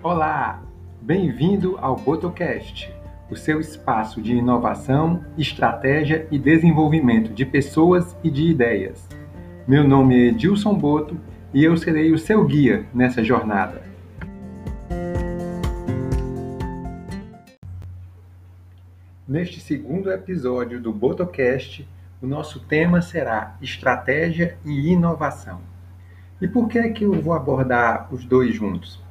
Olá, bem-vindo ao Botocast, o seu espaço de inovação, estratégia e desenvolvimento de pessoas e de ideias. Meu nome é Edilson Boto e eu serei o seu guia nessa jornada. Neste segundo episódio do Botocast, o nosso tema será estratégia e inovação. E por que é que eu vou abordar os dois juntos?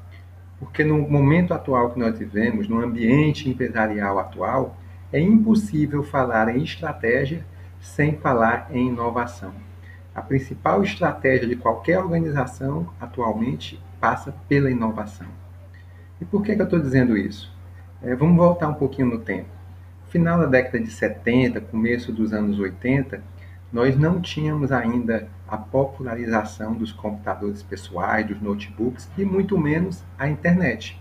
Porque no momento atual que nós vivemos, no ambiente empresarial atual, é impossível falar em estratégia sem falar em inovação. A principal estratégia de qualquer organização atualmente passa pela inovação. E por que, que eu estou dizendo isso? É, vamos voltar um pouquinho no tempo. Final da década de 70, começo dos anos 80, nós não tínhamos ainda a popularização dos computadores pessoais, dos notebooks e muito menos a internet.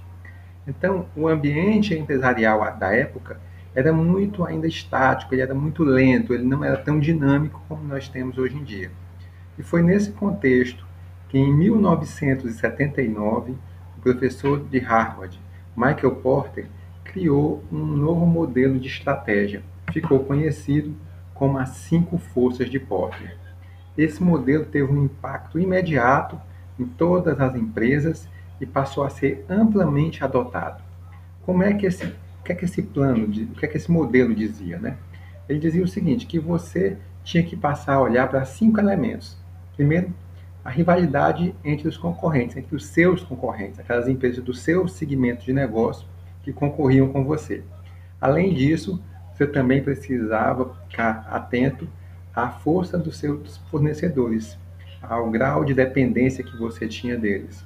Então, o ambiente empresarial da época era muito ainda estático, ele era muito lento, ele não era tão dinâmico como nós temos hoje em dia. E foi nesse contexto que, em 1979, o professor de Harvard, Michael Porter, criou um novo modelo de estratégia. Ficou conhecido como as cinco forças de Porter. Esse modelo teve um impacto imediato em todas as empresas e passou a ser amplamente adotado. Como é que esse, o que é que esse plano, o que é que esse modelo dizia, né? Ele dizia o seguinte, que você tinha que passar a olhar para cinco elementos. Primeiro, a rivalidade entre os concorrentes, entre os seus concorrentes, aquelas empresas do seu segmento de negócio que concorriam com você. Além disso, você também precisava ficar atento à força dos seus fornecedores, ao grau de dependência que você tinha deles.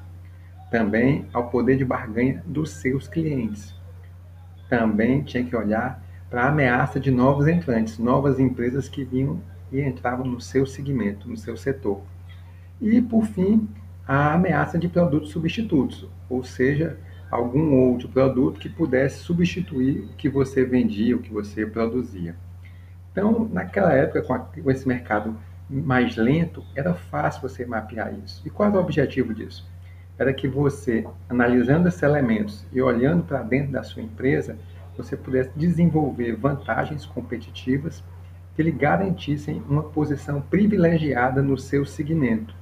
Também ao poder de barganha dos seus clientes. Também tinha que olhar para a ameaça de novos entrantes, novas empresas que vinham e entravam no seu segmento, no seu setor. E, por fim, a ameaça de produtos substitutos, ou seja, algum outro produto que pudesse substituir o que você vendia, o que você produzia. Então, naquela época, com, a, com esse mercado mais lento, era fácil você mapear isso. E qual era o objetivo disso? Era que você, analisando esses elementos e olhando para dentro da sua empresa, você pudesse desenvolver vantagens competitivas que lhe garantissem uma posição privilegiada no seu segmento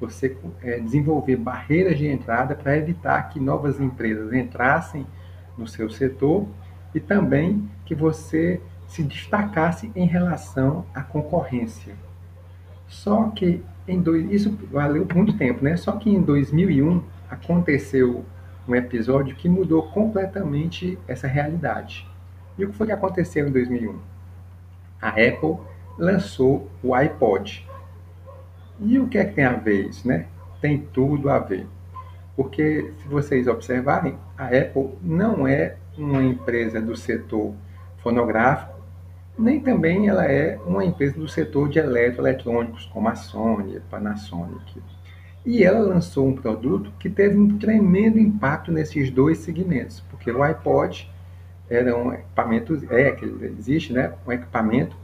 você é, desenvolver barreiras de entrada para evitar que novas empresas entrassem no seu setor e também que você se destacasse em relação à concorrência. Só que em dois, isso valeu muito tempo, né? Só que em 2001 aconteceu um episódio que mudou completamente essa realidade. E o que foi que aconteceu em 2001? A Apple lançou o iPod. E o que é que tem a ver isso, né? Tem tudo a ver. Porque, se vocês observarem, a Apple não é uma empresa do setor fonográfico, nem também ela é uma empresa do setor de eletroeletrônicos, como a Sony, a Panasonic. E ela lançou um produto que teve um tremendo impacto nesses dois segmentos, porque o iPod era um equipamento, é que existe, né? Um equipamento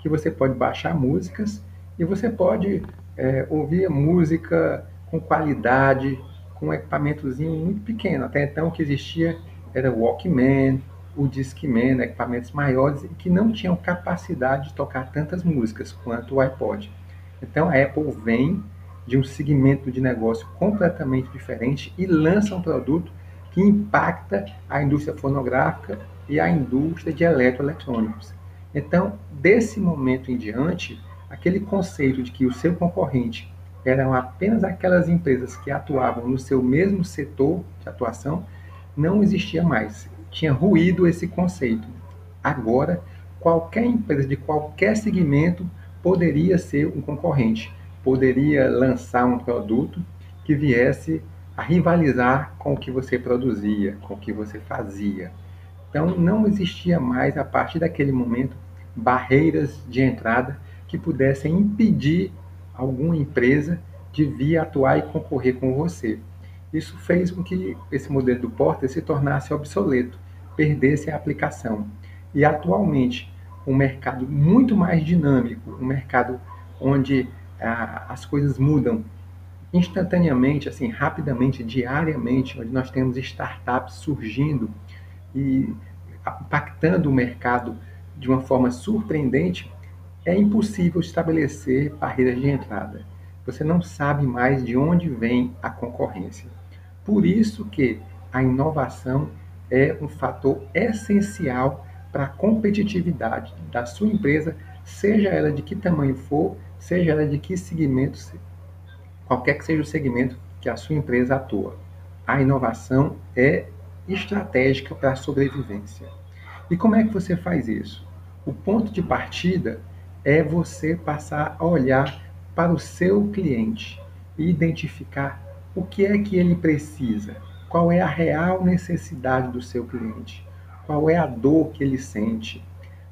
que você pode baixar músicas e você pode é, ouvia música com qualidade, com um equipamentozinho muito pequeno. Até então o que existia era o Walkman, o Discman, equipamentos maiores que não tinham capacidade de tocar tantas músicas quanto o iPod. Então a Apple vem de um segmento de negócio completamente diferente e lança um produto que impacta a indústria fonográfica e a indústria de eletroeletrônicos. Então, desse momento em diante, aquele conceito de que o seu concorrente eram apenas aquelas empresas que atuavam no seu mesmo setor de atuação, não existia mais. Tinha ruído esse conceito. Agora, qualquer empresa de qualquer segmento poderia ser um concorrente, poderia lançar um produto que viesse a rivalizar com o que você produzia, com o que você fazia. Então, não existia mais, a partir daquele momento, barreiras de entrada que pudessem impedir alguma empresa de vir atuar e concorrer com você. Isso fez com que esse modelo do Porter se tornasse obsoleto, perdesse a aplicação. E atualmente, um mercado muito mais dinâmico, um mercado onde ah, as coisas mudam instantaneamente, assim, rapidamente, diariamente, onde nós temos startups surgindo e impactando o mercado de uma forma surpreendente, é impossível estabelecer barreiras de entrada. Você não sabe mais de onde vem a concorrência. Por isso que a inovação é um fator essencial para a competitividade da sua empresa, seja ela de que tamanho for, seja ela de que segmento, qualquer que seja o segmento que a sua empresa atua. A inovação é estratégica para a sobrevivência. E como é que você faz isso? O ponto de partida é você passar a olhar para o seu cliente e identificar o que é que ele precisa, qual é a real necessidade do seu cliente, qual é a dor que ele sente.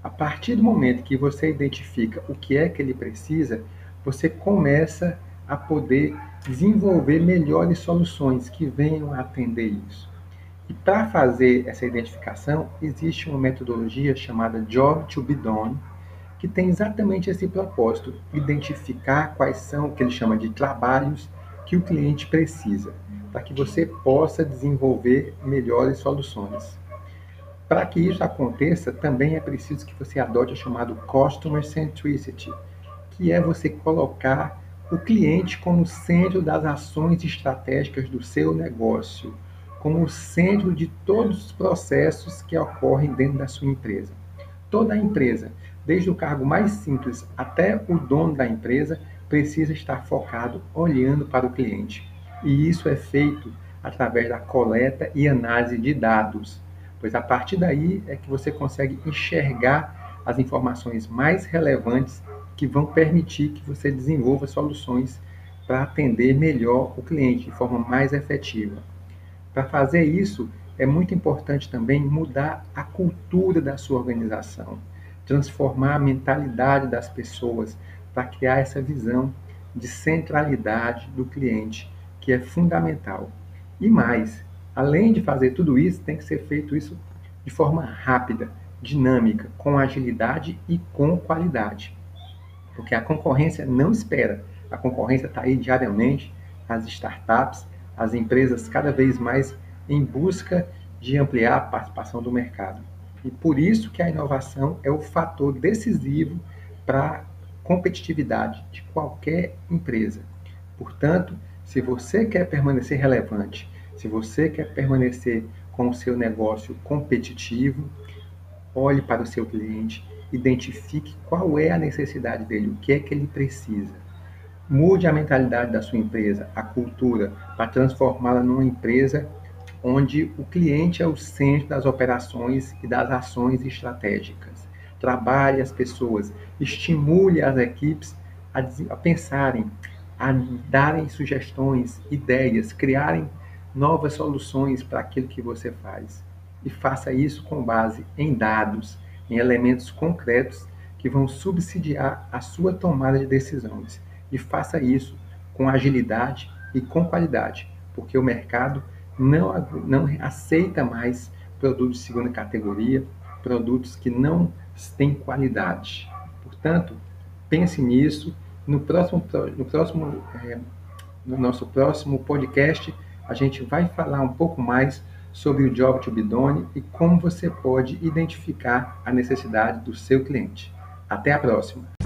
A partir do momento que você identifica o que é que ele precisa, você começa a poder desenvolver melhores soluções que venham a atender isso. E para fazer essa identificação, existe uma metodologia chamada Job to be Done, que tem exatamente esse propósito, identificar quais são o que ele chama de trabalhos que o cliente precisa, para que você possa desenvolver melhores soluções. Para que isso aconteça, também é preciso que você adote o chamado Customer Centricity, que é você colocar o cliente como centro das ações estratégicas do seu negócio, como centro de todos os processos que ocorrem dentro da sua empresa. Toda a empresa desde o cargo mais simples até o dono da empresa, precisa estar focado olhando para o cliente. E isso é feito através da coleta e análise de dados, pois a partir daí é que você consegue enxergar as informações mais relevantes que vão permitir que você desenvolva soluções para atender melhor o cliente de forma mais efetiva. Para fazer isso, é muito importante também mudar a cultura da sua organização transformar a mentalidade das pessoas para criar essa visão de centralidade do cliente, que é fundamental. E mais, além de fazer tudo isso, tem que ser feito isso de forma rápida, dinâmica, com agilidade e com qualidade. Porque a concorrência não espera. A concorrência está aí diariamente, as startups, as empresas cada vez mais em busca de ampliar a participação do mercado. E por isso que a inovação é o fator decisivo para competitividade de qualquer empresa. Portanto, se você quer permanecer relevante, se você quer permanecer com o seu negócio competitivo, olhe para o seu cliente, identifique qual é a necessidade dele, o que é que ele precisa. Mude a mentalidade da sua empresa, a cultura, para transformá-la numa empresa onde o cliente é o centro das operações e das ações estratégicas. Trabalhe as pessoas, estimule as equipes a, a pensarem, a darem sugestões, ideias, criarem novas soluções para aquilo que você faz. E faça isso com base em dados, em elementos concretos que vão subsidiar a sua tomada de decisões. E faça isso com agilidade e com qualidade, porque o mercado não, não aceita mais produtos de segunda categoria, produtos que não têm qualidade. Portanto, pense nisso. No próximo, no próximo, é, no nosso próximo podcast, a gente vai falar um pouco mais sobre o Job to be done e como você pode identificar a necessidade do seu cliente. Até a próxima!